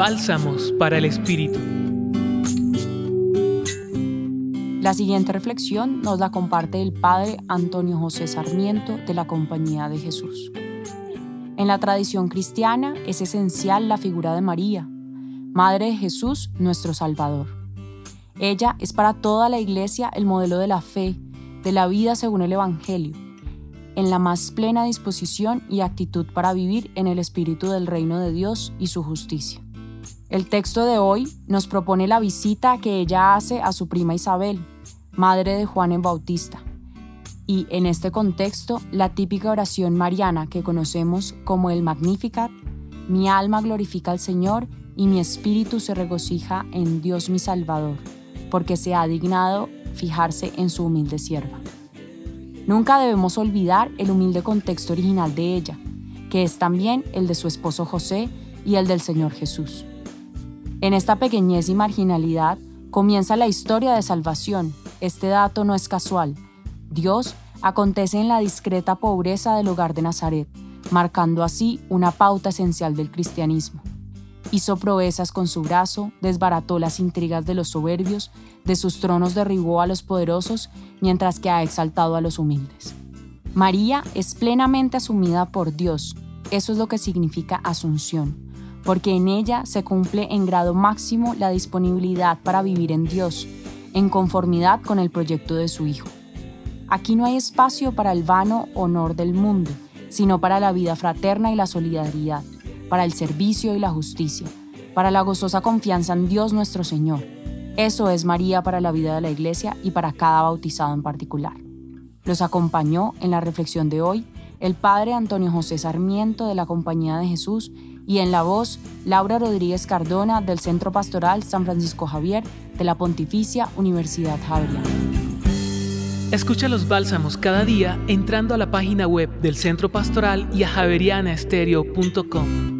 Bálsamos para el Espíritu. La siguiente reflexión nos la comparte el Padre Antonio José Sarmiento de la Compañía de Jesús. En la tradición cristiana es esencial la figura de María, Madre de Jesús, nuestro Salvador. Ella es para toda la Iglesia el modelo de la fe, de la vida según el Evangelio, en la más plena disposición y actitud para vivir en el espíritu del reino de Dios y su justicia. El texto de hoy nos propone la visita que ella hace a su prima Isabel, madre de Juan el Bautista, y en este contexto la típica oración mariana que conocemos como el Magnificat, mi alma glorifica al Señor y mi espíritu se regocija en Dios mi Salvador, porque se ha dignado fijarse en su humilde sierva. Nunca debemos olvidar el humilde contexto original de ella, que es también el de su esposo José y el del Señor Jesús. En esta pequeñez y marginalidad comienza la historia de salvación. Este dato no es casual. Dios acontece en la discreta pobreza del hogar de Nazaret, marcando así una pauta esencial del cristianismo. Hizo proezas con su brazo, desbarató las intrigas de los soberbios, de sus tronos derribó a los poderosos, mientras que ha exaltado a los humildes. María es plenamente asumida por Dios, eso es lo que significa asunción porque en ella se cumple en grado máximo la disponibilidad para vivir en Dios, en conformidad con el proyecto de su Hijo. Aquí no hay espacio para el vano honor del mundo, sino para la vida fraterna y la solidaridad, para el servicio y la justicia, para la gozosa confianza en Dios nuestro Señor. Eso es María para la vida de la Iglesia y para cada bautizado en particular. Los acompañó en la reflexión de hoy el Padre Antonio José Sarmiento de la Compañía de Jesús y en la voz Laura Rodríguez Cardona del Centro Pastoral San Francisco Javier de la Pontificia Universidad Javeriana. Escucha los bálsamos cada día entrando a la página web del Centro Pastoral y a javerianaestereo.com.